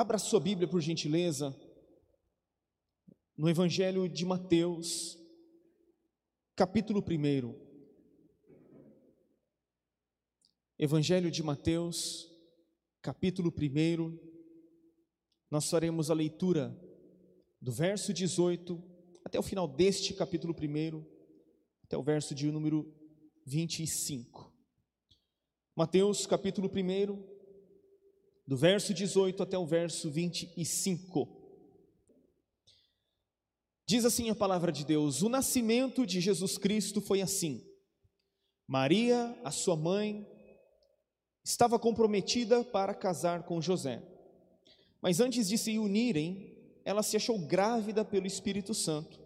Abra sua Bíblia, por gentileza, no Evangelho de Mateus, capítulo 1. Evangelho de Mateus, capítulo 1. Nós faremos a leitura do verso 18 até o final deste capítulo 1, até o verso de número 25. Mateus, capítulo 1, do verso 18 até o verso 25. Diz assim a palavra de Deus: O nascimento de Jesus Cristo foi assim. Maria, a sua mãe, estava comprometida para casar com José. Mas antes de se unirem, ela se achou grávida pelo Espírito Santo.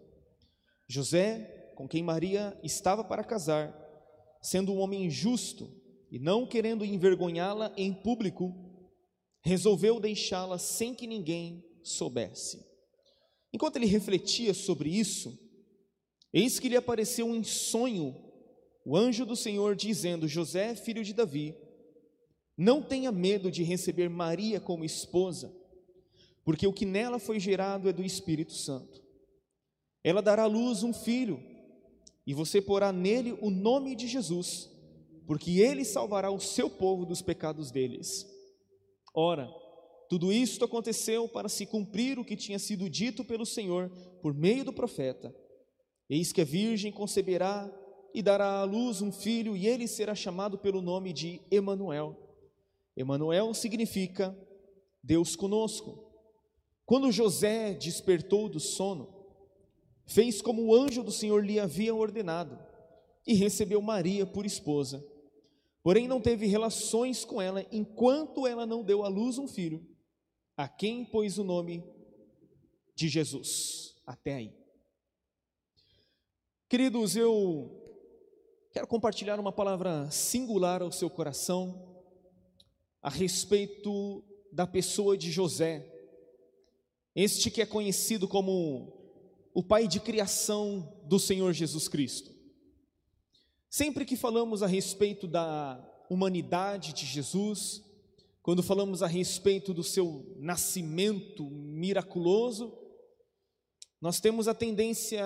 José, com quem Maria estava para casar, sendo um homem justo e não querendo envergonhá-la em público, resolveu deixá-la sem que ninguém soubesse. Enquanto ele refletia sobre isso, eis que lhe apareceu em sonho o anjo do Senhor dizendo: José, filho de Davi, não tenha medo de receber Maria como esposa, porque o que nela foi gerado é do Espírito Santo. Ela dará à luz um filho, e você porá nele o nome de Jesus, porque ele salvará o seu povo dos pecados deles. Ora, tudo isto aconteceu para se cumprir o que tinha sido dito pelo Senhor por meio do profeta. Eis que a virgem conceberá e dará à luz um filho, e ele será chamado pelo nome de Emanuel. Emanuel significa Deus conosco. Quando José despertou do sono, fez como o anjo do Senhor lhe havia ordenado e recebeu Maria por esposa. Porém, não teve relações com ela enquanto ela não deu à luz um filho, a quem pôs o nome de Jesus. Até aí. Queridos, eu quero compartilhar uma palavra singular ao seu coração a respeito da pessoa de José, este que é conhecido como o pai de criação do Senhor Jesus Cristo. Sempre que falamos a respeito da humanidade de Jesus, quando falamos a respeito do seu nascimento miraculoso, nós temos a tendência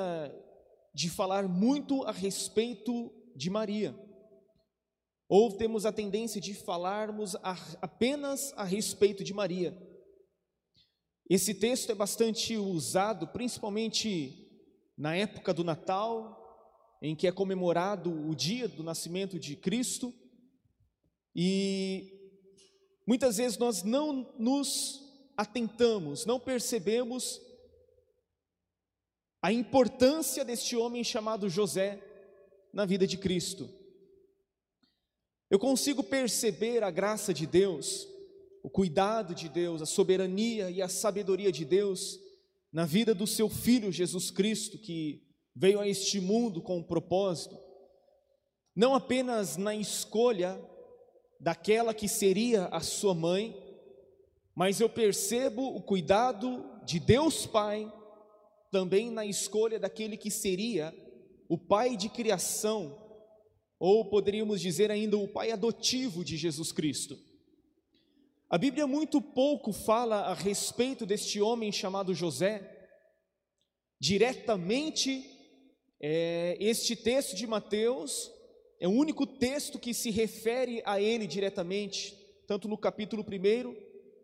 de falar muito a respeito de Maria, ou temos a tendência de falarmos a, apenas a respeito de Maria. Esse texto é bastante usado, principalmente na época do Natal, em que é comemorado o dia do nascimento de Cristo, e muitas vezes nós não nos atentamos, não percebemos a importância deste homem chamado José na vida de Cristo. Eu consigo perceber a graça de Deus, o cuidado de Deus, a soberania e a sabedoria de Deus na vida do seu filho Jesus Cristo, que veio a este mundo com um propósito, não apenas na escolha daquela que seria a sua mãe, mas eu percebo o cuidado de Deus Pai também na escolha daquele que seria o pai de criação, ou poderíamos dizer ainda o pai adotivo de Jesus Cristo. A Bíblia muito pouco fala a respeito deste homem chamado José, diretamente é, este texto de Mateus é o único texto que se refere a ele diretamente, tanto no capítulo 1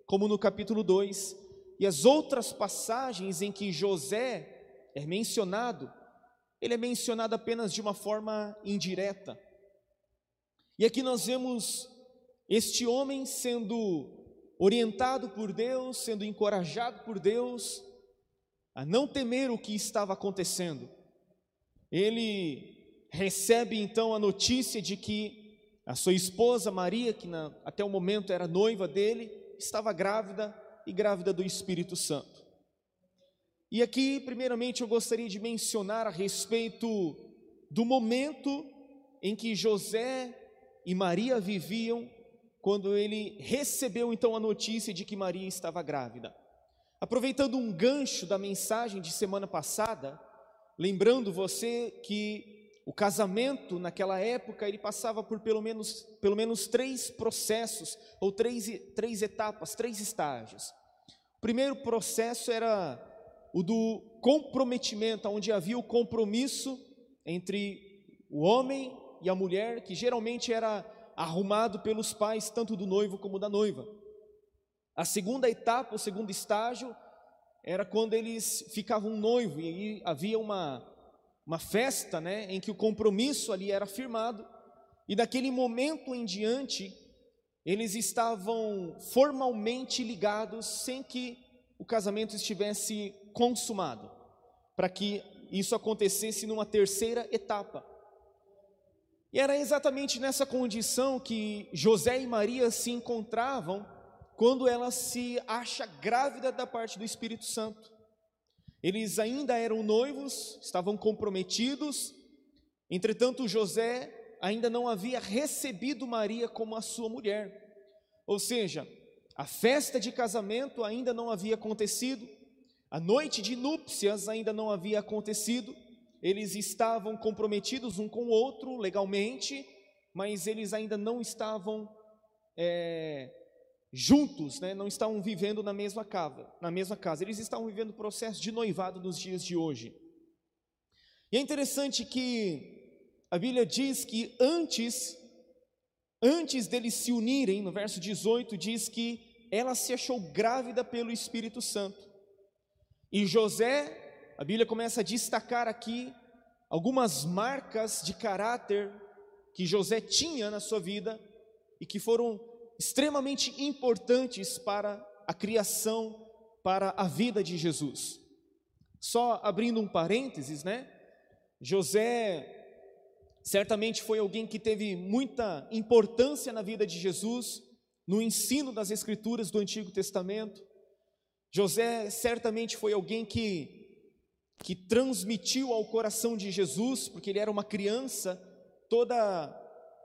como no capítulo 2. E as outras passagens em que José é mencionado, ele é mencionado apenas de uma forma indireta. E aqui nós vemos este homem sendo orientado por Deus, sendo encorajado por Deus a não temer o que estava acontecendo ele recebe então a notícia de que a sua esposa Maria, que na, até o momento era noiva dele, estava grávida e grávida do Espírito Santo. E aqui, primeiramente, eu gostaria de mencionar a respeito do momento em que José e Maria viviam quando ele recebeu então a notícia de que Maria estava grávida. Aproveitando um gancho da mensagem de semana passada, lembrando você que o casamento naquela época ele passava por pelo menos, pelo menos três processos ou três, três etapas, três estágios. O primeiro processo era o do comprometimento, onde havia o compromisso entre o homem e a mulher, que geralmente era arrumado pelos pais, tanto do noivo como da noiva. A segunda etapa, o segundo estágio, era quando eles ficavam noivo e havia uma, uma festa, né, em que o compromisso ali era firmado, e daquele momento em diante, eles estavam formalmente ligados sem que o casamento estivesse consumado, para que isso acontecesse numa terceira etapa. E era exatamente nessa condição que José e Maria se encontravam quando ela se acha grávida da parte do Espírito Santo. Eles ainda eram noivos, estavam comprometidos, entretanto, José ainda não havia recebido Maria como a sua mulher. Ou seja, a festa de casamento ainda não havia acontecido, a noite de núpcias ainda não havia acontecido, eles estavam comprometidos um com o outro legalmente, mas eles ainda não estavam é, juntos, né, não estavam vivendo na mesma casa, na mesma casa. Eles estavam vivendo o processo de noivado nos dias de hoje. E é interessante que a Bíblia diz que antes antes deles se unirem, no verso 18 diz que ela se achou grávida pelo Espírito Santo. E José, a Bíblia começa a destacar aqui algumas marcas de caráter que José tinha na sua vida e que foram extremamente importantes para a criação, para a vida de Jesus. Só abrindo um parênteses, né? José certamente foi alguém que teve muita importância na vida de Jesus, no ensino das Escrituras do Antigo Testamento. José certamente foi alguém que que transmitiu ao coração de Jesus, porque ele era uma criança, toda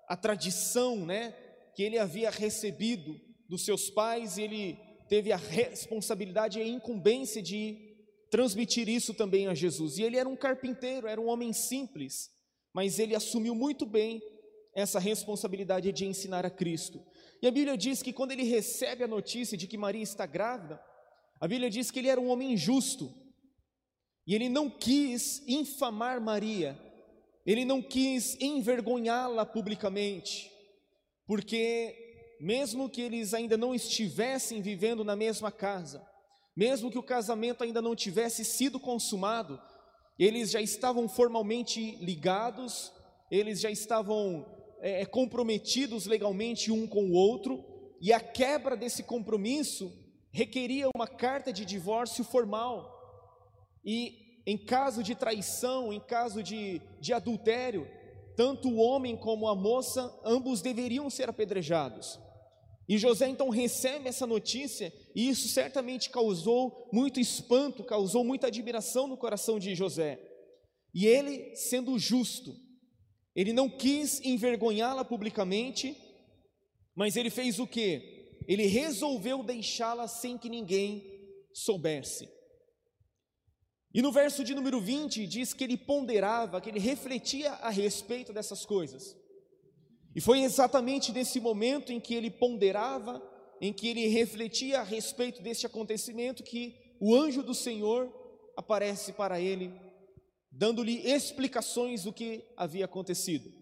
a tradição, né, que ele havia recebido dos seus pais, e ele teve a responsabilidade e a incumbência de transmitir isso também a Jesus. E ele era um carpinteiro, era um homem simples, mas ele assumiu muito bem essa responsabilidade de ensinar a Cristo. E a Bíblia diz que quando ele recebe a notícia de que Maria está grávida, a Bíblia diz que ele era um homem justo, e ele não quis infamar Maria, ele não quis envergonhá-la publicamente, porque mesmo que eles ainda não estivessem vivendo na mesma casa, mesmo que o casamento ainda não tivesse sido consumado, eles já estavam formalmente ligados, eles já estavam é, é, comprometidos legalmente um com o outro, e a quebra desse compromisso requeria uma carta de divórcio formal. E em caso de traição, em caso de, de adultério, tanto o homem como a moça, ambos deveriam ser apedrejados. E José então recebe essa notícia, e isso certamente causou muito espanto, causou muita admiração no coração de José. E ele, sendo justo, ele não quis envergonhá-la publicamente, mas ele fez o que? Ele resolveu deixá-la sem que ninguém soubesse. E no verso de número 20 diz que ele ponderava, que ele refletia a respeito dessas coisas. E foi exatamente nesse momento em que ele ponderava, em que ele refletia a respeito deste acontecimento, que o anjo do Senhor aparece para ele, dando-lhe explicações do que havia acontecido.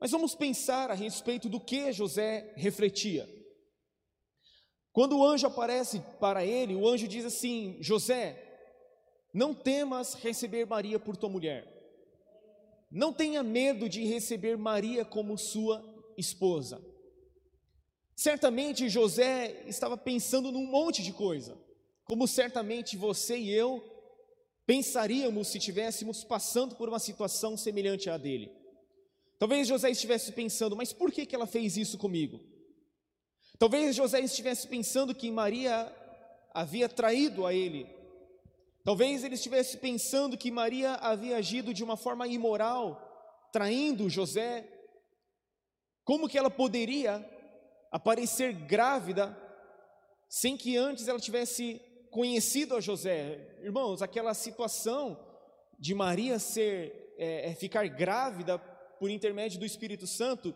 Mas vamos pensar a respeito do que José refletia. Quando o anjo aparece para ele, o anjo diz assim: José, não temas receber Maria por tua mulher. Não tenha medo de receber Maria como sua esposa. Certamente José estava pensando num monte de coisa, como certamente você e eu pensaríamos se estivéssemos passando por uma situação semelhante à dele. Talvez José estivesse pensando, mas por que, que ela fez isso comigo? Talvez José estivesse pensando que Maria havia traído a ele, Talvez ele estivesse pensando que Maria havia agido de uma forma imoral, traindo José. Como que ela poderia aparecer grávida sem que antes ela tivesse conhecido a José? Irmãos, aquela situação de Maria ser é, é ficar grávida por intermédio do Espírito Santo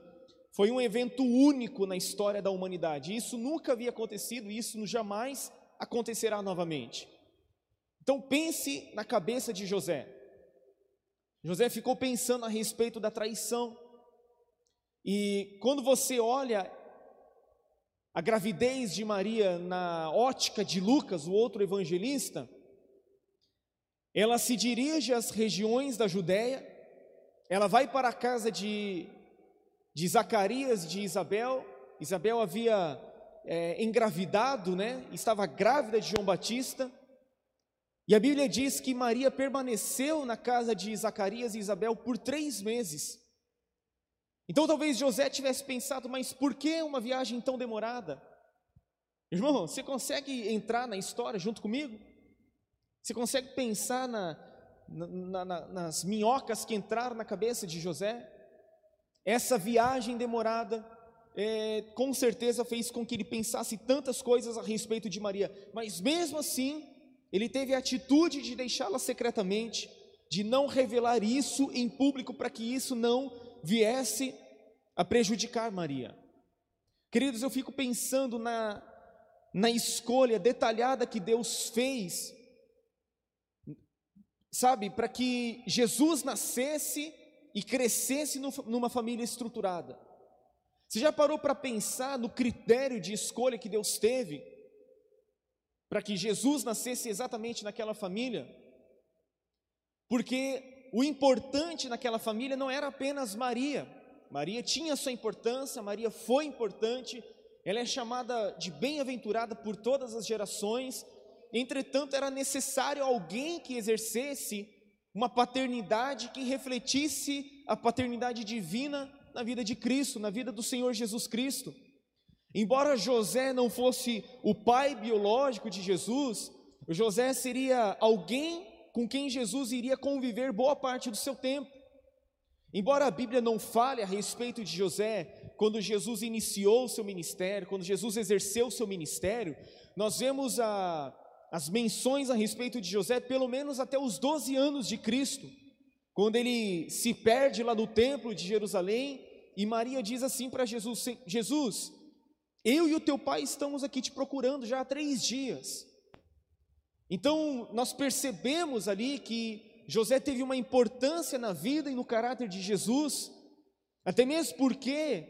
foi um evento único na história da humanidade. Isso nunca havia acontecido, isso jamais acontecerá novamente. Então pense na cabeça de José. José ficou pensando a respeito da traição. E quando você olha a gravidez de Maria na ótica de Lucas, o outro evangelista, ela se dirige às regiões da Judéia, ela vai para a casa de, de Zacarias e de Isabel. Isabel havia é, engravidado, né? Estava grávida de João Batista. E a Bíblia diz que Maria permaneceu na casa de Zacarias e Isabel por três meses. Então talvez José tivesse pensado, mas por que uma viagem tão demorada? Irmão, você consegue entrar na história junto comigo? Você consegue pensar na, na, na, nas minhocas que entraram na cabeça de José? Essa viagem demorada é, com certeza fez com que ele pensasse tantas coisas a respeito de Maria, mas mesmo assim, ele teve a atitude de deixá-la secretamente, de não revelar isso em público para que isso não viesse a prejudicar Maria. Queridos, eu fico pensando na, na escolha detalhada que Deus fez, sabe, para que Jesus nascesse e crescesse numa família estruturada. Você já parou para pensar no critério de escolha que Deus teve para que Jesus nascesse exatamente naquela família? Porque o importante naquela família não era apenas Maria. Maria tinha sua importância, Maria foi importante, ela é chamada de bem-aventurada por todas as gerações. Entretanto, era necessário alguém que exercesse uma paternidade que refletisse a paternidade divina na vida de Cristo, na vida do Senhor Jesus Cristo. Embora José não fosse o pai biológico de Jesus, José seria alguém com quem Jesus iria conviver boa parte do seu tempo. Embora a Bíblia não fale a respeito de José, quando Jesus iniciou o seu ministério, quando Jesus exerceu o seu ministério, nós vemos a, as menções a respeito de José pelo menos até os 12 anos de Cristo, quando ele se perde lá no templo de Jerusalém e Maria diz assim para Jesus: Jesus, eu e o teu pai estamos aqui te procurando já há três dias. Então, nós percebemos ali que José teve uma importância na vida e no caráter de Jesus, até mesmo porque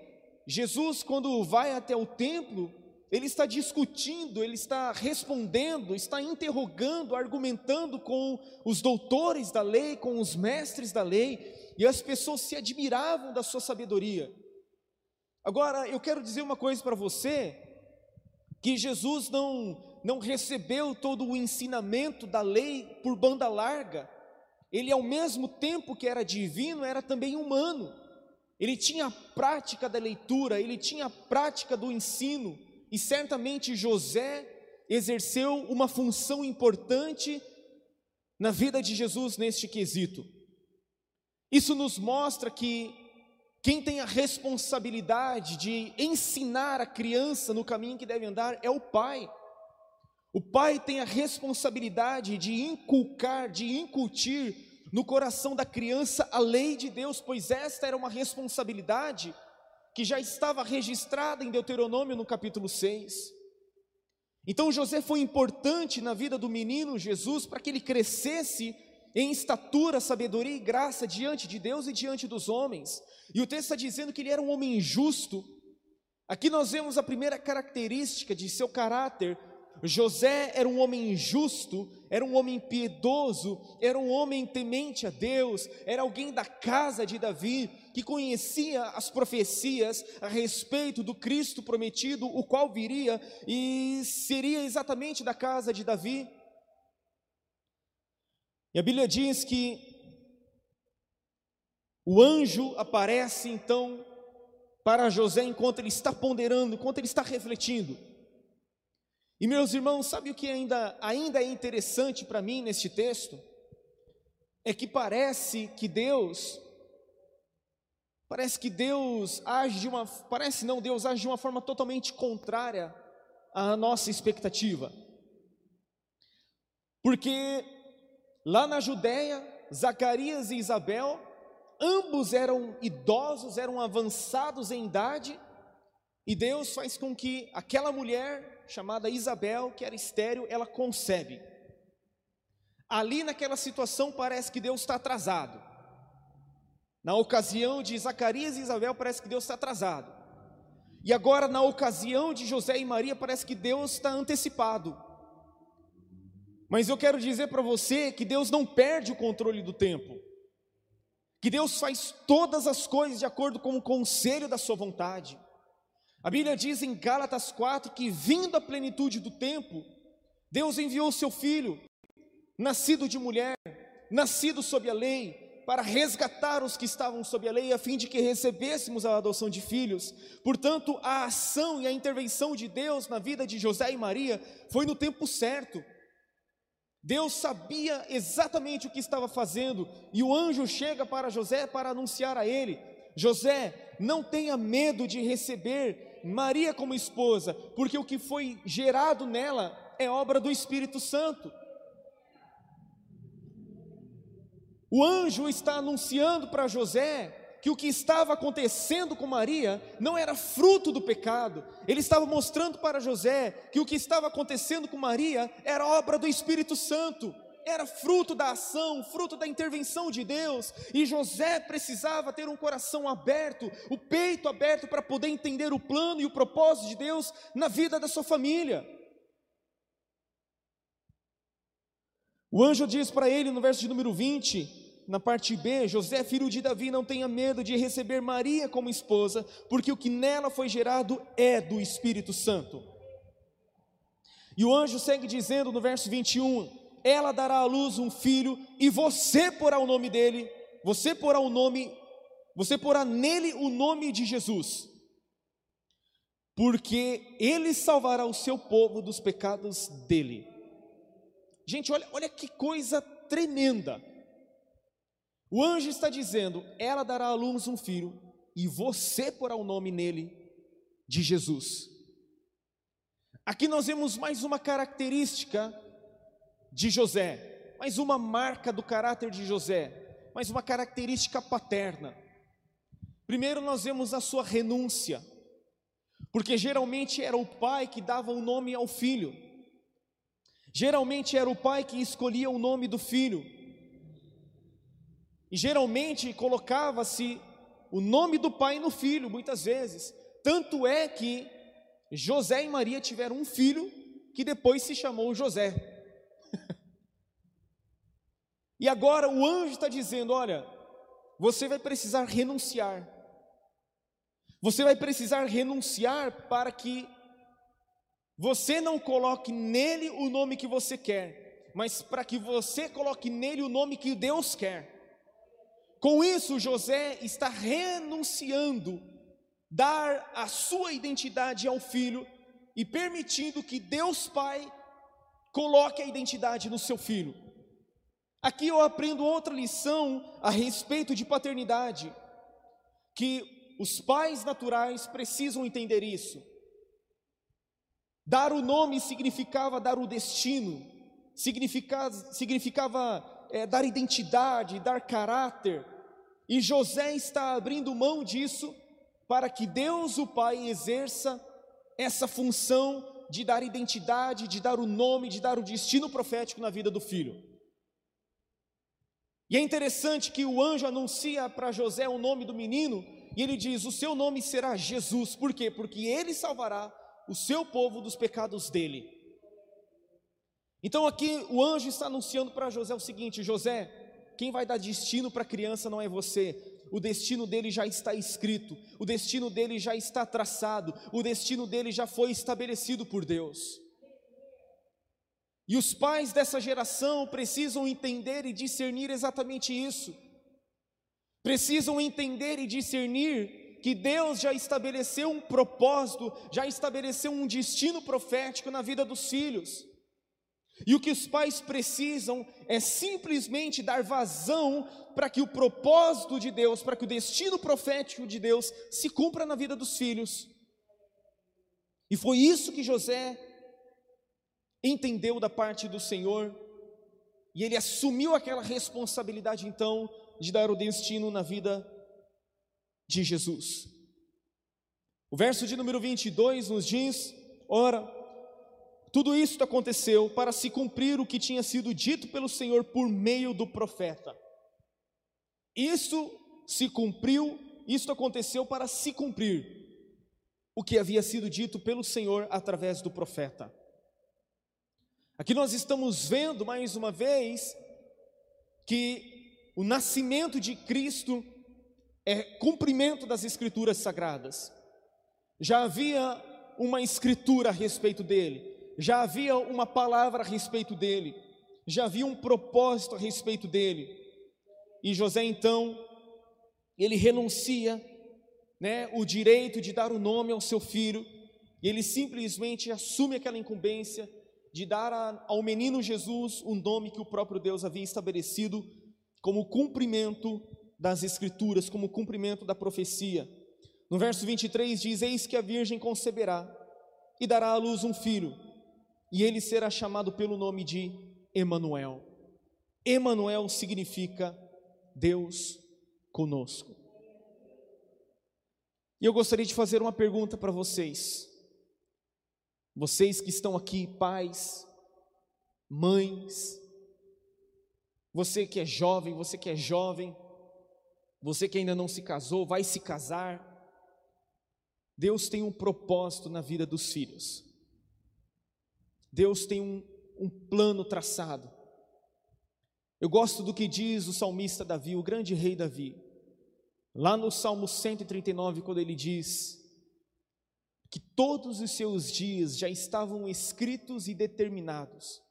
Jesus, quando vai até o templo, ele está discutindo, ele está respondendo, está interrogando, argumentando com os doutores da lei, com os mestres da lei, e as pessoas se admiravam da sua sabedoria. Agora, eu quero dizer uma coisa para você, que Jesus não não recebeu todo o ensinamento da lei por banda larga. Ele ao mesmo tempo que era divino, era também humano. Ele tinha a prática da leitura, ele tinha a prática do ensino, e certamente José exerceu uma função importante na vida de Jesus neste quesito. Isso nos mostra que quem tem a responsabilidade de ensinar a criança no caminho que deve andar é o pai. O pai tem a responsabilidade de inculcar, de incutir no coração da criança a lei de Deus, pois esta era uma responsabilidade que já estava registrada em Deuteronômio no capítulo 6. Então José foi importante na vida do menino Jesus para que ele crescesse em estatura, sabedoria e graça diante de Deus e diante dos homens. E o texto está dizendo que ele era um homem justo. Aqui nós vemos a primeira característica de seu caráter. José era um homem justo, era um homem piedoso, era um homem temente a Deus, era alguém da casa de Davi, que conhecia as profecias a respeito do Cristo prometido, o qual viria e seria exatamente da casa de Davi. E a Bíblia diz que o anjo aparece então para José enquanto ele está ponderando, enquanto ele está refletindo. E meus irmãos, sabe o que ainda, ainda é interessante para mim neste texto? É que parece que Deus, parece que Deus age de uma, parece não, Deus age de uma forma totalmente contrária à nossa expectativa. Porque Lá na Judéia, Zacarias e Isabel, ambos eram idosos, eram avançados em idade, e Deus faz com que aquela mulher chamada Isabel, que era estéril, ela concebe. Ali naquela situação parece que Deus está atrasado. Na ocasião de Zacarias e Isabel, parece que Deus está atrasado. E agora, na ocasião de José e Maria, parece que Deus está antecipado. Mas eu quero dizer para você que Deus não perde o controle do tempo, que Deus faz todas as coisas de acordo com o conselho da Sua vontade. A Bíblia diz em Gálatas 4 que, vindo a plenitude do tempo, Deus enviou seu filho, nascido de mulher, nascido sob a lei, para resgatar os que estavam sob a lei, a fim de que recebêssemos a adoção de filhos. Portanto, a ação e a intervenção de Deus na vida de José e Maria foi no tempo certo. Deus sabia exatamente o que estava fazendo, e o anjo chega para José para anunciar a ele: José, não tenha medo de receber Maria como esposa, porque o que foi gerado nela é obra do Espírito Santo. O anjo está anunciando para José que o que estava acontecendo com Maria não era fruto do pecado. Ele estava mostrando para José que o que estava acontecendo com Maria era obra do Espírito Santo, era fruto da ação, fruto da intervenção de Deus. E José precisava ter um coração aberto, o peito aberto para poder entender o plano e o propósito de Deus na vida da sua família. O anjo diz para ele no verso de número 20, na parte B: José, filho de Davi, não tenha medo de receber Maria como esposa, porque o que nela foi gerado é do Espírito Santo. E o anjo segue dizendo no verso 21: Ela dará à luz um filho, e você porá o nome dele, você porá o nome, você porá nele o nome de Jesus, porque ele salvará o seu povo dos pecados dele. Gente, olha, olha que coisa tremenda. O anjo está dizendo: ela dará à luz um filho, e você porá o nome nele de Jesus. Aqui nós vemos mais uma característica de José, mais uma marca do caráter de José, mais uma característica paterna. Primeiro, nós vemos a sua renúncia, porque geralmente era o pai que dava o nome ao filho. Geralmente era o pai que escolhia o nome do filho. E geralmente colocava-se o nome do pai no filho, muitas vezes. Tanto é que José e Maria tiveram um filho que depois se chamou José. e agora o anjo está dizendo: olha, você vai precisar renunciar. Você vai precisar renunciar para que você não coloque nele o nome que você quer, mas para que você coloque nele o nome que Deus quer. Com isso, José está renunciando dar a sua identidade ao filho e permitindo que Deus Pai coloque a identidade no seu filho. Aqui eu aprendo outra lição a respeito de paternidade, que os pais naturais precisam entender isso. Dar o nome significava dar o destino, significava, significava é, dar identidade, dar caráter, e José está abrindo mão disso para que Deus, o Pai, exerça essa função de dar identidade, de dar o nome, de dar o destino profético na vida do filho. E é interessante que o anjo anuncia para José o nome do menino, e ele diz: O seu nome será Jesus, por quê? Porque ele salvará o seu povo dos pecados dele. Então aqui o anjo está anunciando para José o seguinte: José, quem vai dar destino para a criança não é você, o destino dele já está escrito, o destino dele já está traçado, o destino dele já foi estabelecido por Deus. E os pais dessa geração precisam entender e discernir exatamente isso. Precisam entender e discernir que Deus já estabeleceu um propósito, já estabeleceu um destino profético na vida dos filhos. E o que os pais precisam é simplesmente dar vazão para que o propósito de Deus, para que o destino profético de Deus se cumpra na vida dos filhos. E foi isso que José entendeu da parte do Senhor, e ele assumiu aquela responsabilidade então de dar o destino na vida de Jesus. O verso de número 22 nos diz: Ora, Tudo isso aconteceu para se cumprir o que tinha sido dito pelo Senhor por meio do profeta. Isso se cumpriu, isso aconteceu para se cumprir o que havia sido dito pelo Senhor através do profeta. Aqui nós estamos vendo mais uma vez que o nascimento de Cristo é cumprimento das escrituras sagradas. Já havia uma escritura a respeito dele, já havia uma palavra a respeito dele, já havia um propósito a respeito dele. E José então, ele renuncia, né, o direito de dar o nome ao seu filho, e ele simplesmente assume aquela incumbência de dar a, ao menino Jesus um nome que o próprio Deus havia estabelecido como cumprimento das escrituras, como cumprimento da profecia. No verso 23 diz: Eis que a virgem conceberá e dará à luz um filho, e ele será chamado pelo nome de Emanuel. Emanuel significa Deus conosco. E eu gostaria de fazer uma pergunta para vocês. Vocês que estão aqui, pais, mães, você que é jovem, você que é jovem, você que ainda não se casou, vai se casar. Deus tem um propósito na vida dos filhos. Deus tem um, um plano traçado. Eu gosto do que diz o salmista Davi, o grande rei Davi, lá no Salmo 139, quando ele diz que todos os seus dias já estavam escritos e determinados,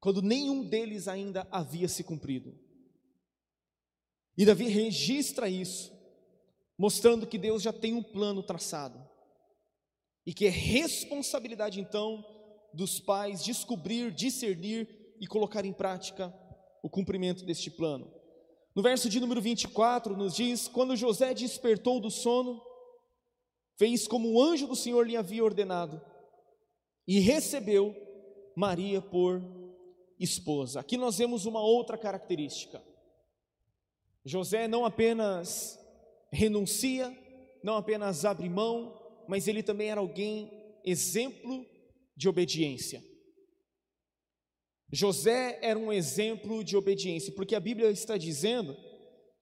quando nenhum deles ainda havia se cumprido. E Davi registra isso, mostrando que Deus já tem um plano traçado. E que é responsabilidade então dos pais descobrir, discernir e colocar em prática o cumprimento deste plano. No verso de número 24 nos diz: Quando José despertou do sono, fez como o anjo do Senhor lhe havia ordenado e recebeu Maria por esposa. Aqui nós vemos uma outra característica. José não apenas renuncia, não apenas abre mão, mas ele também era alguém exemplo de obediência. José era um exemplo de obediência, porque a Bíblia está dizendo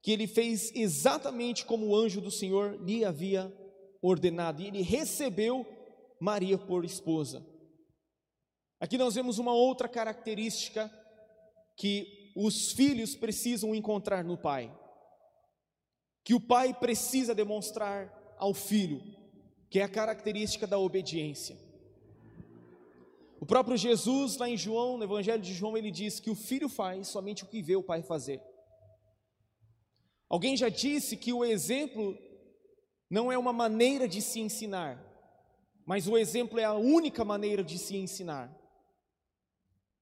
que ele fez exatamente como o anjo do Senhor lhe havia ordenado, e ele recebeu Maria por esposa. Aqui nós vemos uma outra característica que os filhos precisam encontrar no pai, que o pai precisa demonstrar ao filho que é a característica da obediência. O próprio Jesus, lá em João, no Evangelho de João, ele diz que o filho faz somente o que vê o pai fazer. Alguém já disse que o exemplo não é uma maneira de se ensinar, mas o exemplo é a única maneira de se ensinar.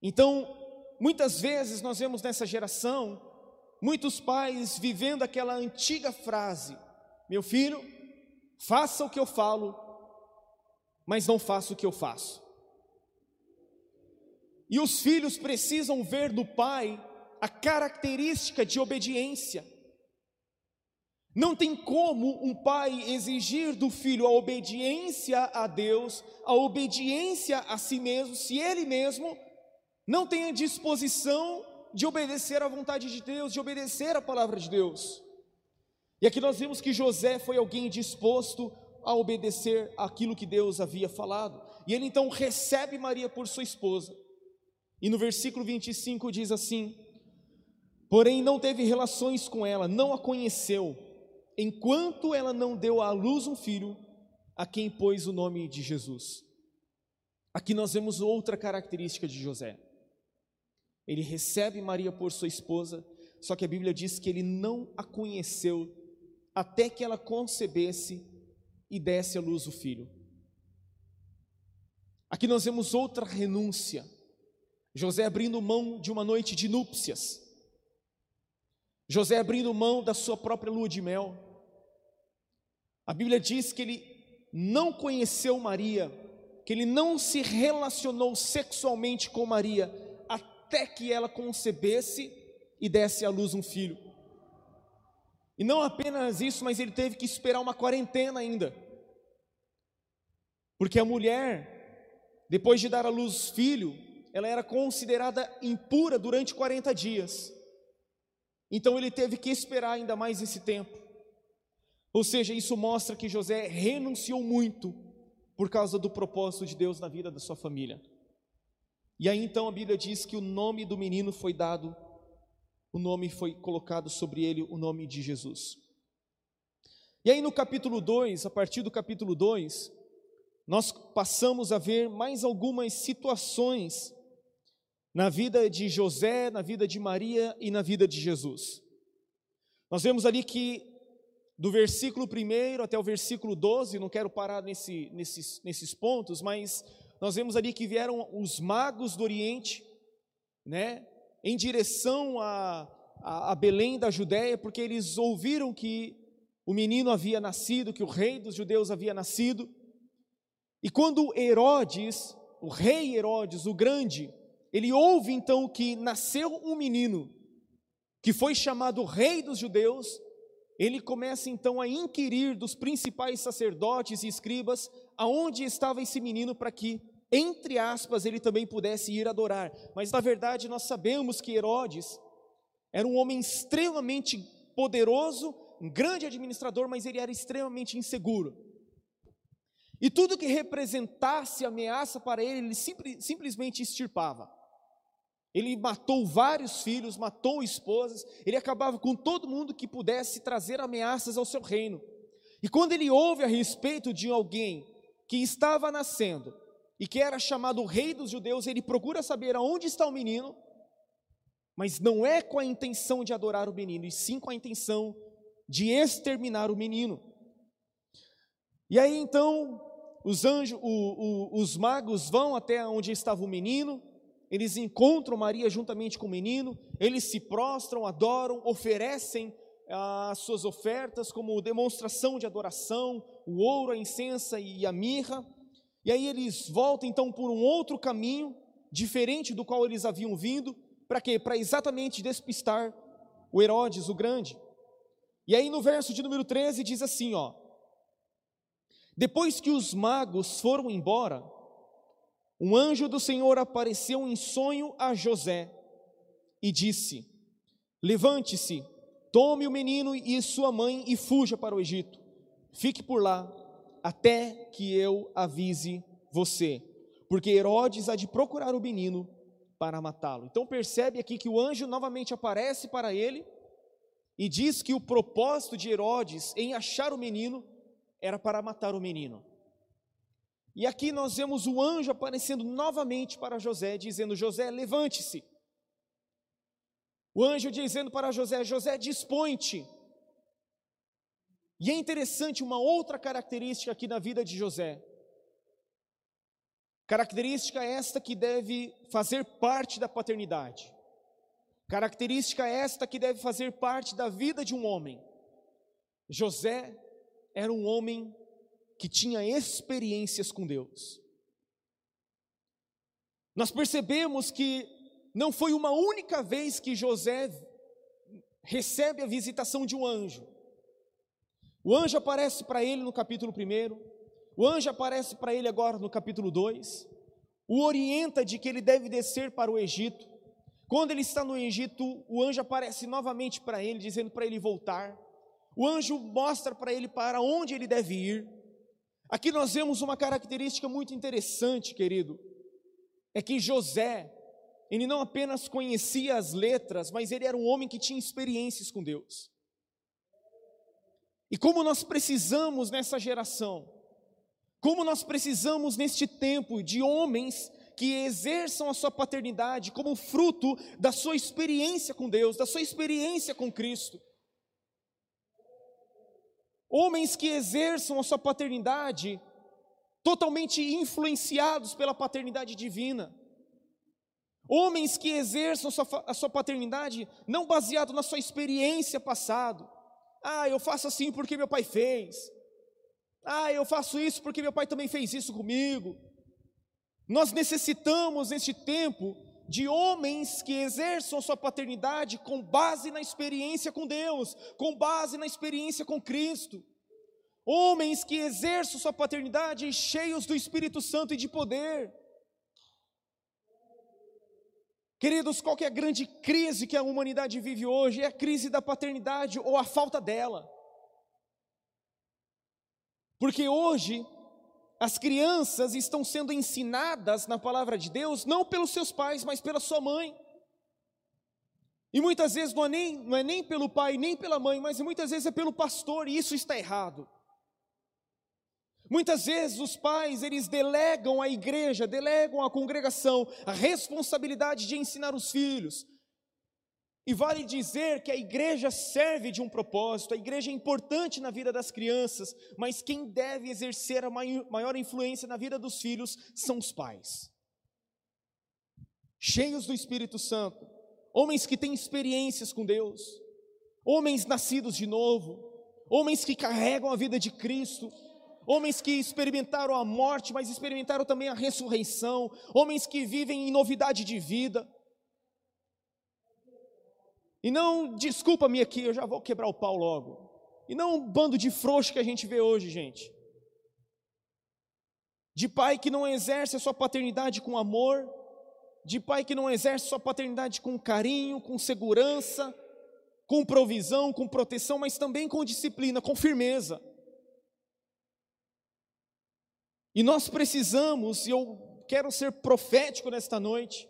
Então, muitas vezes nós vemos nessa geração muitos pais vivendo aquela antiga frase: Meu filho, Faça o que eu falo, mas não faça o que eu faço. E os filhos precisam ver do pai a característica de obediência. Não tem como um pai exigir do filho a obediência a Deus, a obediência a si mesmo, se ele mesmo não tem a disposição de obedecer à vontade de Deus, de obedecer à palavra de Deus. E aqui nós vemos que José foi alguém disposto a obedecer aquilo que Deus havia falado. E ele então recebe Maria por sua esposa. E no versículo 25 diz assim: Porém não teve relações com ela, não a conheceu, enquanto ela não deu à luz um filho, a quem pôs o nome de Jesus. Aqui nós vemos outra característica de José. Ele recebe Maria por sua esposa, só que a Bíblia diz que ele não a conheceu até que ela concebesse e desse à luz o filho. Aqui nós vemos outra renúncia. José abrindo mão de uma noite de núpcias. José abrindo mão da sua própria lua de mel. A Bíblia diz que ele não conheceu Maria, que ele não se relacionou sexualmente com Maria até que ela concebesse e desse à luz um filho. E não apenas isso, mas ele teve que esperar uma quarentena ainda. Porque a mulher depois de dar à luz filho, ela era considerada impura durante 40 dias. Então ele teve que esperar ainda mais esse tempo. Ou seja, isso mostra que José renunciou muito por causa do propósito de Deus na vida da sua família. E aí então a Bíblia diz que o nome do menino foi dado, o nome foi colocado sobre ele, o nome de Jesus. E aí no capítulo 2, a partir do capítulo 2, nós passamos a ver mais algumas situações na vida de José, na vida de Maria e na vida de Jesus. Nós vemos ali que do versículo 1 até o versículo 12, não quero parar nesse, nesses, nesses pontos, mas nós vemos ali que vieram os magos do Oriente, né, em direção a, a, a Belém da Judéia, porque eles ouviram que o menino havia nascido, que o rei dos judeus havia nascido. E quando Herodes, o rei Herodes, o grande, ele ouve então que nasceu um menino, que foi chamado rei dos judeus, ele começa então a inquirir dos principais sacerdotes e escribas aonde estava esse menino para que, entre aspas, ele também pudesse ir adorar. Mas na verdade nós sabemos que Herodes era um homem extremamente poderoso um grande administrador, mas ele era extremamente inseguro. E tudo que representasse ameaça para ele, ele simplesmente extirpava. Ele matou vários filhos, matou esposas, ele acabava com todo mundo que pudesse trazer ameaças ao seu reino. E quando ele ouve a respeito de alguém que estava nascendo e que era chamado rei dos judeus, ele procura saber aonde está o menino, mas não é com a intenção de adorar o menino, e sim com a intenção de exterminar o menino. E aí então os anjos, o, o, os magos vão até onde estava o menino, eles encontram Maria juntamente com o menino, eles se prostram, adoram, oferecem as suas ofertas como demonstração de adoração, o ouro, a incensa e a mirra. E aí eles voltam então por um outro caminho, diferente do qual eles haviam vindo, para quê? Para exatamente despistar o Herodes o Grande. E aí no verso de número 13 diz assim, ó: Depois que os magos foram embora, um anjo do Senhor apareceu em sonho a José e disse: Levante-se, tome o menino e sua mãe e fuja para o Egito. Fique por lá até que eu avise você, porque Herodes há de procurar o menino para matá-lo. Então percebe aqui que o anjo novamente aparece para ele e diz que o propósito de Herodes em achar o menino era para matar o menino. E aqui nós vemos o anjo aparecendo novamente para José, dizendo: José, levante-se. O anjo dizendo para José: José, dispõe-te. E é interessante uma outra característica aqui na vida de José. Característica esta que deve fazer parte da paternidade. Característica esta que deve fazer parte da vida de um homem. José era um homem que tinha experiências com Deus. Nós percebemos que não foi uma única vez que José recebe a visitação de um anjo. O anjo aparece para ele no capítulo 1, o anjo aparece para ele agora no capítulo 2, o orienta de que ele deve descer para o Egito, quando ele está no Egito, o anjo aparece novamente para ele, dizendo para ele voltar. O anjo mostra para ele para onde ele deve ir. Aqui nós vemos uma característica muito interessante, querido. É que José, ele não apenas conhecia as letras, mas ele era um homem que tinha experiências com Deus. E como nós precisamos nessa geração, como nós precisamos neste tempo de homens que exerçam a sua paternidade como fruto da sua experiência com Deus, da sua experiência com Cristo. Homens que exerçam a sua paternidade totalmente influenciados pela paternidade divina. Homens que exerçam a sua, paternidade não baseado na sua experiência passado. Ah, eu faço assim porque meu pai fez. Ah, eu faço isso porque meu pai também fez isso comigo. Nós necessitamos neste tempo de homens que exerçam sua paternidade com base na experiência com Deus, com base na experiência com Cristo. Homens que exerçam sua paternidade cheios do Espírito Santo e de poder. Queridos, qual é a grande crise que a humanidade vive hoje? É a crise da paternidade ou a falta dela. Porque hoje as crianças estão sendo ensinadas na palavra de Deus não pelos seus pais, mas pela sua mãe. E muitas vezes não é nem, não é nem pelo pai, nem pela mãe, mas muitas vezes é pelo pastor, e isso está errado. Muitas vezes os pais, eles delegam à igreja, delegam à congregação a responsabilidade de ensinar os filhos. E vale dizer que a igreja serve de um propósito, a igreja é importante na vida das crianças, mas quem deve exercer a maior influência na vida dos filhos são os pais. Cheios do Espírito Santo, homens que têm experiências com Deus, homens nascidos de novo, homens que carregam a vida de Cristo, homens que experimentaram a morte, mas experimentaram também a ressurreição, homens que vivem em novidade de vida. E não, desculpa-me aqui, eu já vou quebrar o pau logo. E não um bando de frouxo que a gente vê hoje, gente. De pai que não exerce a sua paternidade com amor, de pai que não exerce sua paternidade com carinho, com segurança, com provisão, com proteção, mas também com disciplina, com firmeza. E nós precisamos, e eu quero ser profético nesta noite,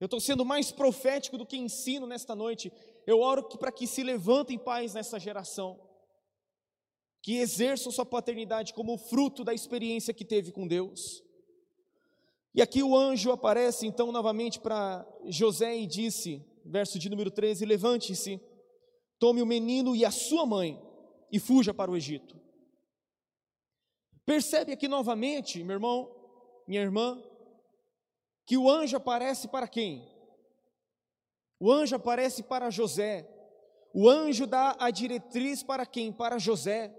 eu estou sendo mais profético do que ensino nesta noite. Eu oro para que se levantem pais nessa geração, que exerçam sua paternidade como fruto da experiência que teve com Deus. E aqui o anjo aparece então novamente para José e disse, verso de número 13: Levante-se, tome o menino e a sua mãe e fuja para o Egito. Percebe aqui novamente, meu irmão, minha irmã, que o anjo aparece para quem? O anjo aparece para José. O anjo dá a diretriz para quem? Para José.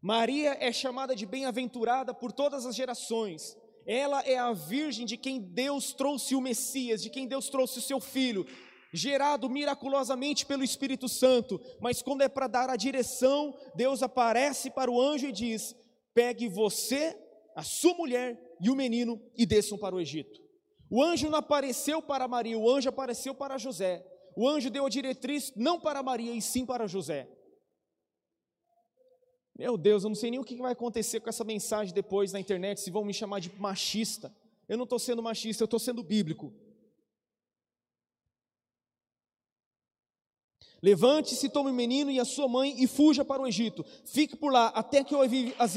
Maria é chamada de bem-aventurada por todas as gerações. Ela é a virgem de quem Deus trouxe o Messias, de quem Deus trouxe o seu filho, gerado miraculosamente pelo Espírito Santo. Mas quando é para dar a direção, Deus aparece para o anjo e diz: pegue você, a sua mulher e o menino e desçam para o Egito. O anjo não apareceu para Maria, o anjo apareceu para José. O anjo deu a diretriz não para Maria, e sim para José. Meu Deus, eu não sei nem o que vai acontecer com essa mensagem depois na internet, se vão me chamar de machista. Eu não estou sendo machista, eu estou sendo bíblico. Levante-se, tome o menino e a sua mãe e fuja para o Egito. Fique por lá até que eu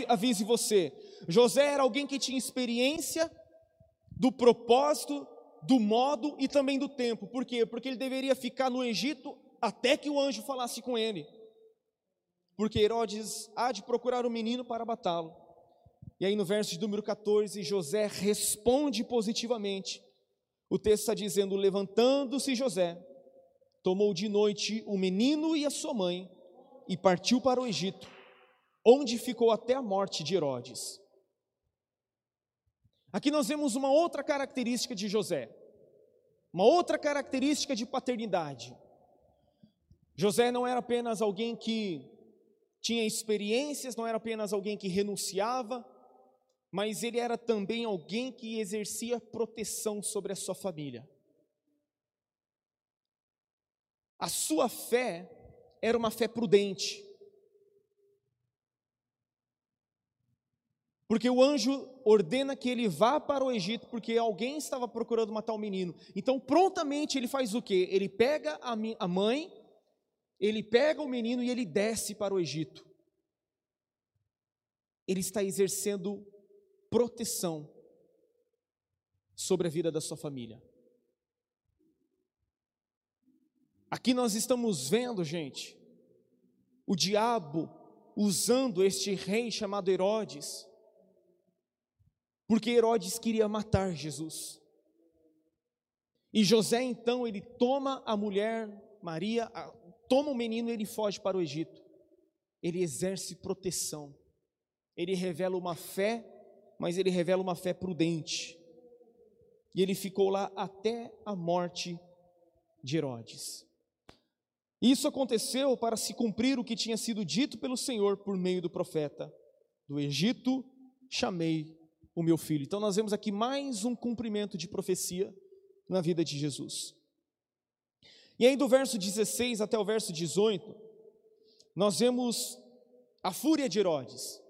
avise você. José era alguém que tinha experiência do propósito, do modo e também do tempo. Por quê? Porque ele deveria ficar no Egito até que o anjo falasse com ele. Porque Herodes há de procurar o menino para matá-lo. E aí no verso de número 14, José responde positivamente. O texto está dizendo: Levantando-se José, tomou de noite o menino e a sua mãe e partiu para o Egito, onde ficou até a morte de Herodes. Aqui nós vemos uma outra característica de José, uma outra característica de paternidade. José não era apenas alguém que tinha experiências, não era apenas alguém que renunciava, mas ele era também alguém que exercia proteção sobre a sua família. A sua fé era uma fé prudente. Porque o anjo ordena que ele vá para o Egito, porque alguém estava procurando matar o menino. Então, prontamente ele faz o quê? Ele pega a mãe, ele pega o menino e ele desce para o Egito. Ele está exercendo proteção sobre a vida da sua família. Aqui nós estamos vendo, gente, o diabo usando este rei chamado Herodes, porque Herodes queria matar Jesus. E José então ele toma a mulher Maria, toma o menino e ele foge para o Egito. Ele exerce proteção. Ele revela uma fé, mas ele revela uma fé prudente. E ele ficou lá até a morte de Herodes. Isso aconteceu para se cumprir o que tinha sido dito pelo Senhor por meio do profeta: Do Egito chamei o meu filho. Então nós vemos aqui mais um cumprimento de profecia na vida de Jesus. E aí, do verso 16 até o verso 18, nós vemos a fúria de Herodes.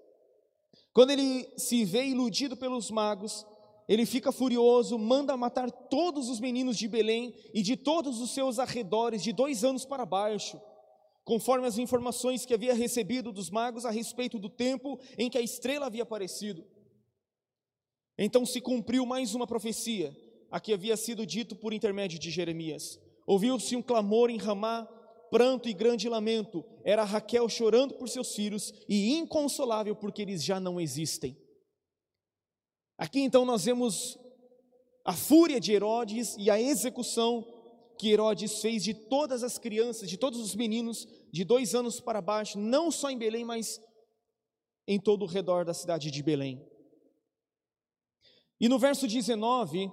Quando ele se vê iludido pelos magos, ele fica furioso, manda matar todos os meninos de Belém e de todos os seus arredores, de dois anos para baixo, conforme as informações que havia recebido dos magos a respeito do tempo em que a estrela havia aparecido. Então se cumpriu mais uma profecia, a que havia sido dito por intermédio de Jeremias. Ouviu-se um clamor em Ramá, pranto e grande lamento. Era Raquel chorando por seus filhos e inconsolável porque eles já não existem. Aqui então nós vemos a fúria de Herodes e a execução que Herodes fez de todas as crianças, de todos os meninos de dois anos para baixo, não só em Belém, mas em todo o redor da cidade de Belém. E no verso 19,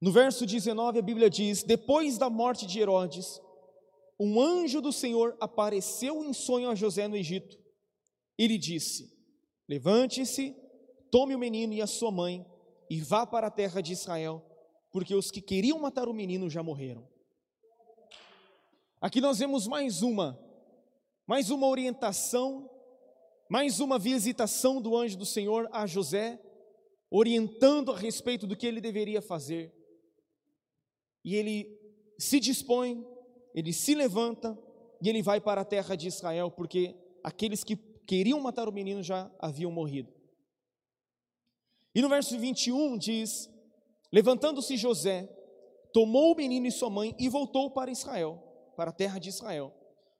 no verso 19 a Bíblia diz: Depois da morte de Herodes, um anjo do Senhor apareceu em sonho a José no Egito. Ele disse: Levante-se, tome o menino e a sua mãe e vá para a terra de Israel, porque os que queriam matar o menino já morreram. Aqui nós vemos mais uma, mais uma orientação mais uma visitação do anjo do Senhor a José, orientando a respeito do que ele deveria fazer. E ele se dispõe, ele se levanta e ele vai para a terra de Israel, porque aqueles que queriam matar o menino já haviam morrido. E no verso 21 diz: Levantando-se José, tomou o menino e sua mãe e voltou para Israel, para a terra de Israel.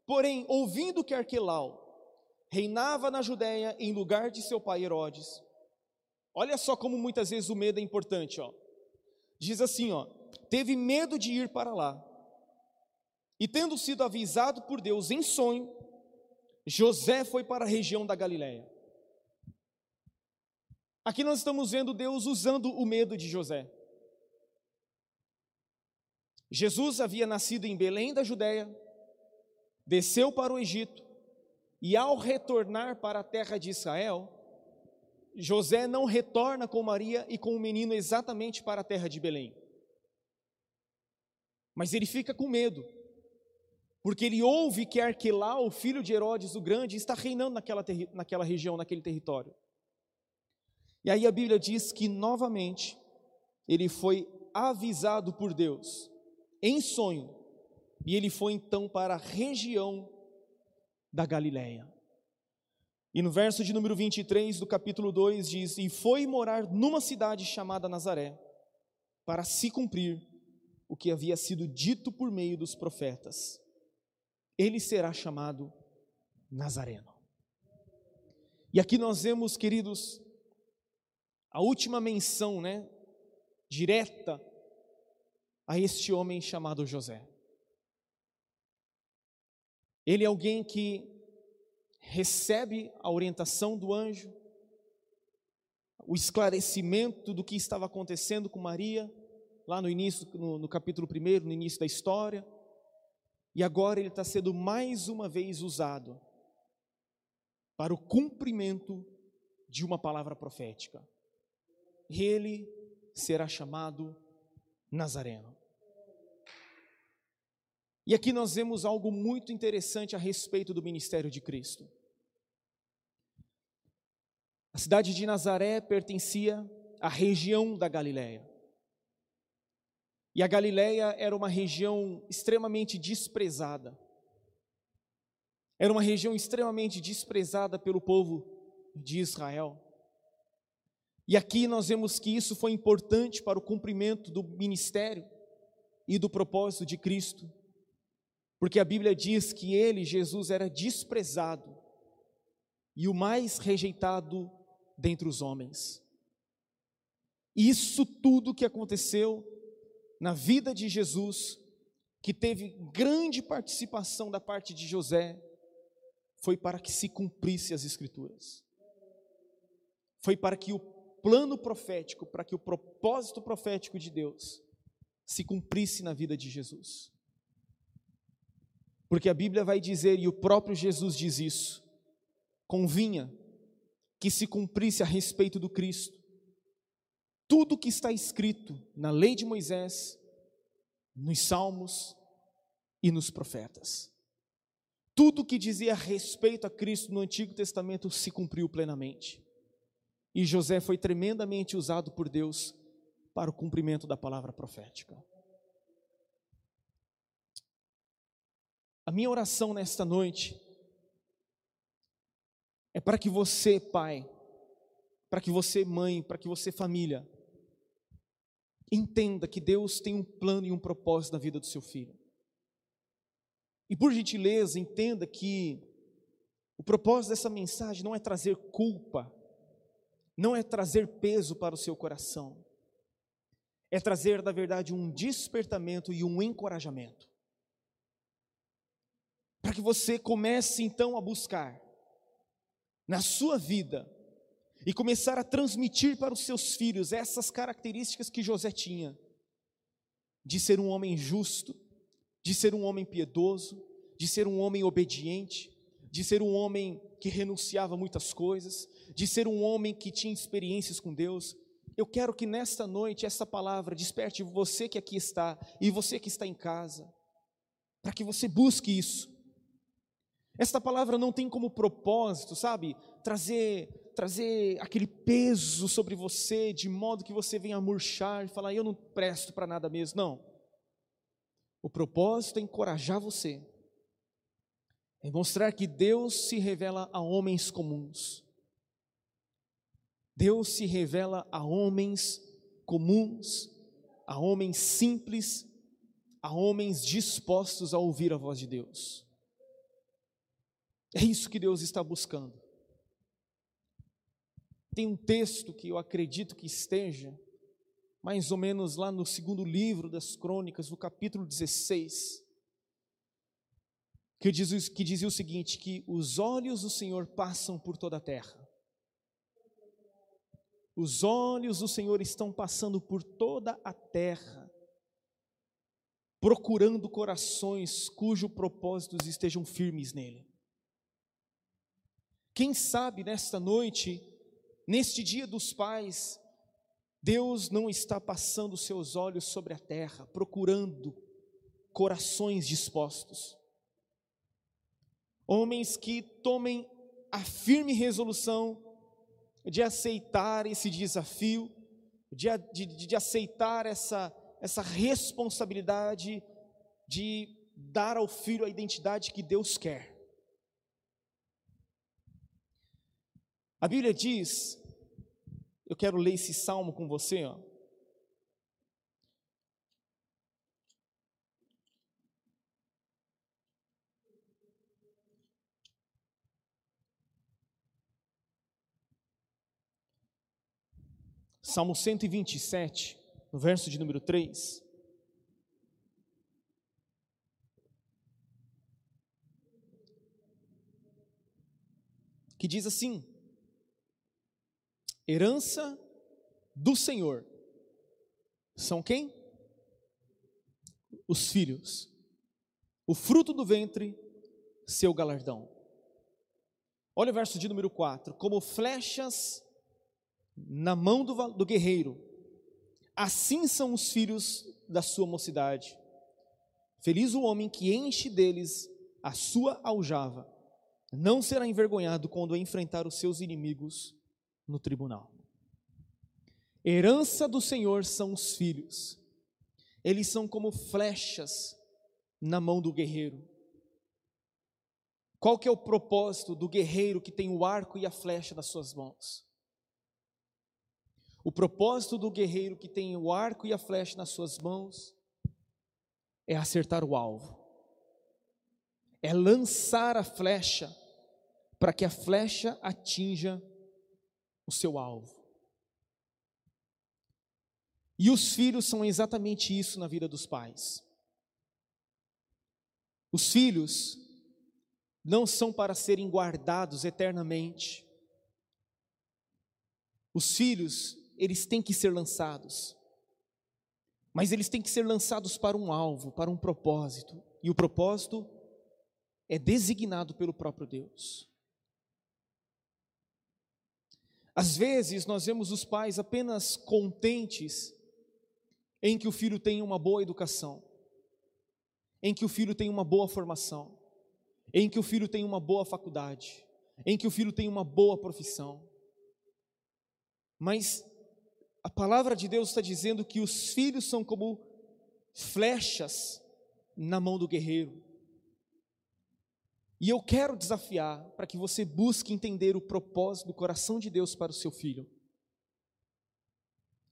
Porém, ouvindo que Arquelau, reinava na Judéia em lugar de seu pai Herodes. Olha só como muitas vezes o medo é importante, ó. Diz assim, ó: teve medo de ir para lá. E tendo sido avisado por Deus em sonho, José foi para a região da Galiléia. Aqui nós estamos vendo Deus usando o medo de José. Jesus havia nascido em Belém da Judéia, desceu para o Egito, e ao retornar para a terra de Israel, José não retorna com Maria e com o menino exatamente para a terra de Belém. Mas ele fica com medo, porque ele ouve que Arquelau, filho de Herodes o Grande, está reinando naquela, naquela região, naquele território. E aí a Bíblia diz que novamente ele foi avisado por Deus em sonho, e ele foi então para a região da Galiléia. E no verso de número 23 do capítulo 2 diz: E foi morar numa cidade chamada Nazaré, para se cumprir o que havia sido dito por meio dos profetas. Ele será chamado Nazareno. E aqui nós vemos, queridos, a última menção, né, direta a este homem chamado José. Ele é alguém que recebe a orientação do anjo, o esclarecimento do que estava acontecendo com Maria, lá no início, no, no capítulo 1, no início da história, e agora ele está sendo mais uma vez usado para o cumprimento de uma palavra profética. Ele será chamado Nazareno. E aqui nós vemos algo muito interessante a respeito do ministério de Cristo. A cidade de Nazaré pertencia à região da Galiléia. E a Galiléia era uma região extremamente desprezada. Era uma região extremamente desprezada pelo povo de Israel. E aqui nós vemos que isso foi importante para o cumprimento do ministério e do propósito de Cristo porque a Bíblia diz que ele, Jesus, era desprezado e o mais rejeitado dentre os homens. Isso tudo que aconteceu na vida de Jesus, que teve grande participação da parte de José, foi para que se cumprisse as Escrituras. Foi para que o plano profético, para que o propósito profético de Deus se cumprisse na vida de Jesus. Porque a Bíblia vai dizer, e o próprio Jesus diz isso: convinha que se cumprisse a respeito do Cristo tudo que está escrito na lei de Moisés, nos salmos e nos profetas. Tudo que dizia respeito a Cristo no Antigo Testamento se cumpriu plenamente. E José foi tremendamente usado por Deus para o cumprimento da palavra profética. A minha oração nesta noite é para que você, pai, para que você, mãe, para que você, família, entenda que Deus tem um plano e um propósito na vida do seu filho. E por gentileza, entenda que o propósito dessa mensagem não é trazer culpa, não é trazer peso para o seu coração, é trazer, na verdade, um despertamento e um encorajamento. Para que você comece então a buscar na sua vida e começar a transmitir para os seus filhos essas características que José tinha, de ser um homem justo, de ser um homem piedoso, de ser um homem obediente, de ser um homem que renunciava a muitas coisas, de ser um homem que tinha experiências com Deus. Eu quero que nesta noite essa palavra desperte você que aqui está e você que está em casa, para que você busque isso esta palavra não tem como propósito, sabe, trazer trazer aquele peso sobre você de modo que você venha murchar e falar, eu não presto para nada mesmo. Não. O propósito é encorajar você, é mostrar que Deus se revela a homens comuns. Deus se revela a homens comuns, a homens simples, a homens dispostos a ouvir a voz de Deus. É isso que Deus está buscando. Tem um texto que eu acredito que esteja, mais ou menos lá no segundo livro das crônicas, no capítulo 16, que, diz, que dizia o seguinte: que os olhos do Senhor passam por toda a terra. Os olhos do Senhor estão passando por toda a terra, procurando corações cujos propósitos estejam firmes nele. Quem sabe nesta noite, neste dia dos pais, Deus não está passando seus olhos sobre a terra, procurando corações dispostos. Homens que tomem a firme resolução de aceitar esse desafio, de, de, de aceitar essa, essa responsabilidade de dar ao filho a identidade que Deus quer. A Bíblia diz, eu quero ler esse salmo com você, ó. Salmo 127, no verso de número 3. Que diz assim: Herança do Senhor. São quem? Os filhos. O fruto do ventre, seu galardão. Olha o verso de número 4: Como flechas na mão do, do guerreiro, assim são os filhos da sua mocidade. Feliz o homem que enche deles a sua aljava, não será envergonhado quando enfrentar os seus inimigos no tribunal. Herança do Senhor são os filhos. Eles são como flechas na mão do guerreiro. Qual que é o propósito do guerreiro que tem o arco e a flecha nas suas mãos? O propósito do guerreiro que tem o arco e a flecha nas suas mãos é acertar o alvo. É lançar a flecha para que a flecha atinja o seu alvo. E os filhos são exatamente isso na vida dos pais. Os filhos não são para serem guardados eternamente. Os filhos, eles têm que ser lançados. Mas eles têm que ser lançados para um alvo, para um propósito. E o propósito é designado pelo próprio Deus. Às vezes nós vemos os pais apenas contentes em que o filho tenha uma boa educação, em que o filho tenha uma boa formação, em que o filho tenha uma boa faculdade, em que o filho tenha uma boa profissão. Mas a palavra de Deus está dizendo que os filhos são como flechas na mão do guerreiro. E eu quero desafiar para que você busque entender o propósito do coração de Deus para o seu filho.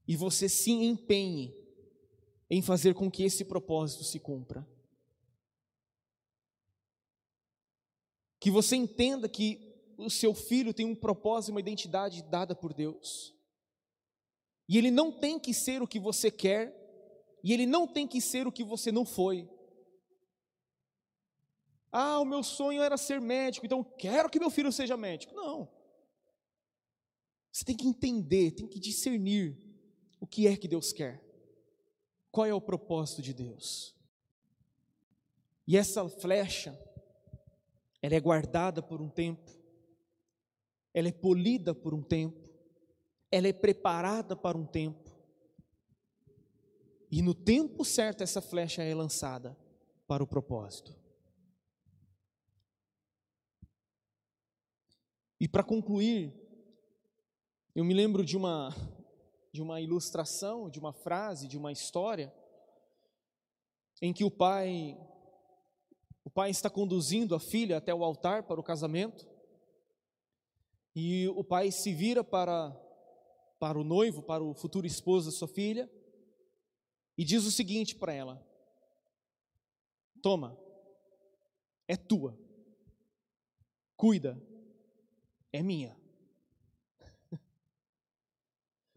E você se empenhe em fazer com que esse propósito se cumpra. Que você entenda que o seu filho tem um propósito uma identidade dada por Deus. E ele não tem que ser o que você quer, e ele não tem que ser o que você não foi. Ah, o meu sonho era ser médico, então quero que meu filho seja médico. Não. Você tem que entender, tem que discernir o que é que Deus quer. Qual é o propósito de Deus? E essa flecha, ela é guardada por um tempo, ela é polida por um tempo, ela é preparada para um tempo. E no tempo certo essa flecha é lançada para o propósito. E para concluir, eu me lembro de uma de uma ilustração, de uma frase, de uma história em que o pai o pai está conduzindo a filha até o altar para o casamento e o pai se vira para para o noivo, para o futuro esposo da sua filha e diz o seguinte para ela: Toma, é tua, cuida, é minha.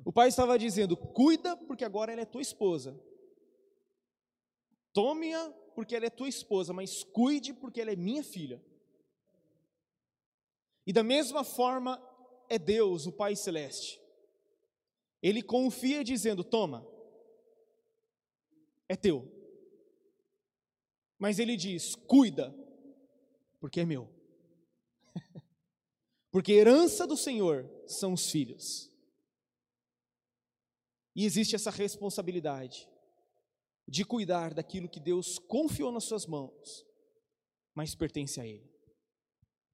O pai estava dizendo: cuida, porque agora ela é tua esposa. Tome-a, porque ela é tua esposa, mas cuide, porque ela é minha filha. E da mesma forma é Deus, o Pai Celeste. Ele confia dizendo: toma, é teu. Mas ele diz: cuida, porque é meu. Porque herança do Senhor são os filhos. E existe essa responsabilidade de cuidar daquilo que Deus confiou nas suas mãos, mas pertence a Ele.